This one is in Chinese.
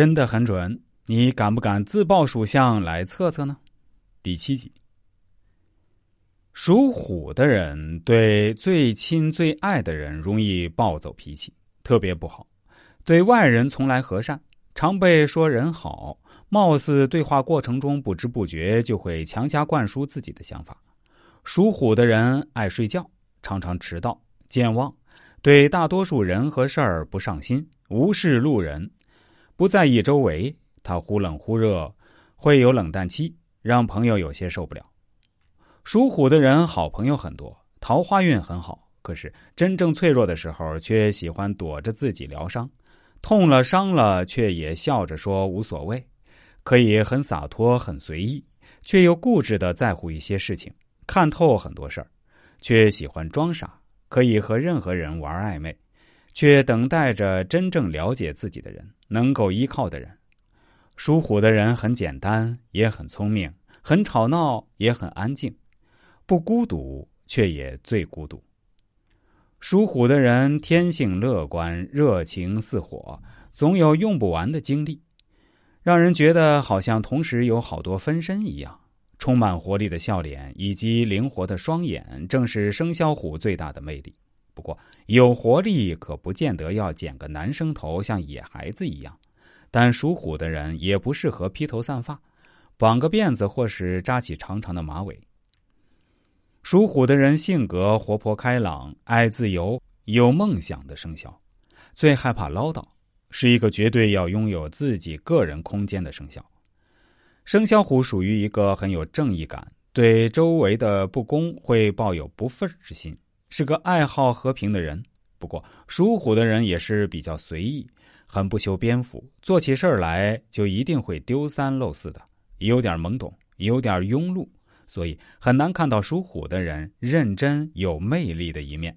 真的很准，你敢不敢自报属相来测测呢？第七集，属虎的人对最亲最爱的人容易暴走脾气，特别不好。对外人从来和善，常被说人好，貌似对话过程中不知不觉就会强加灌输自己的想法。属虎的人爱睡觉，常常迟到、健忘，对大多数人和事儿不上心，无视路人，不在意周围。他忽冷忽热，会有冷淡期，让朋友有些受不了。属虎的人好朋友很多，桃花运很好，可是真正脆弱的时候，却喜欢躲着自己疗伤。痛了伤了，却也笑着说无所谓，可以很洒脱很随意，却又固执的在乎一些事情，看透很多事儿，却喜欢装傻，可以和任何人玩暧昧，却等待着真正了解自己的人，能够依靠的人。属虎的人很简单，也很聪明，很吵闹，也很安静，不孤独，却也最孤独。属虎的人天性乐观，热情似火，总有用不完的精力，让人觉得好像同时有好多分身一样。充满活力的笑脸以及灵活的双眼，正是生肖虎最大的魅力。不过，有活力可不见得要剪个男生头，像野孩子一样。但属虎的人也不适合披头散发，绑个辫子或是扎起长长的马尾。属虎的人性格活泼开朗，爱自由，有梦想的生肖，最害怕唠叨，是一个绝对要拥有自己个人空间的生肖。生肖虎属于一个很有正义感，对周围的不公会抱有不忿之心，是个爱好和平的人。不过，属虎的人也是比较随意，很不修边幅，做起事儿来就一定会丢三漏四的，有点懵懂，有点庸碌。所以很难看到属虎的人认真有魅力的一面。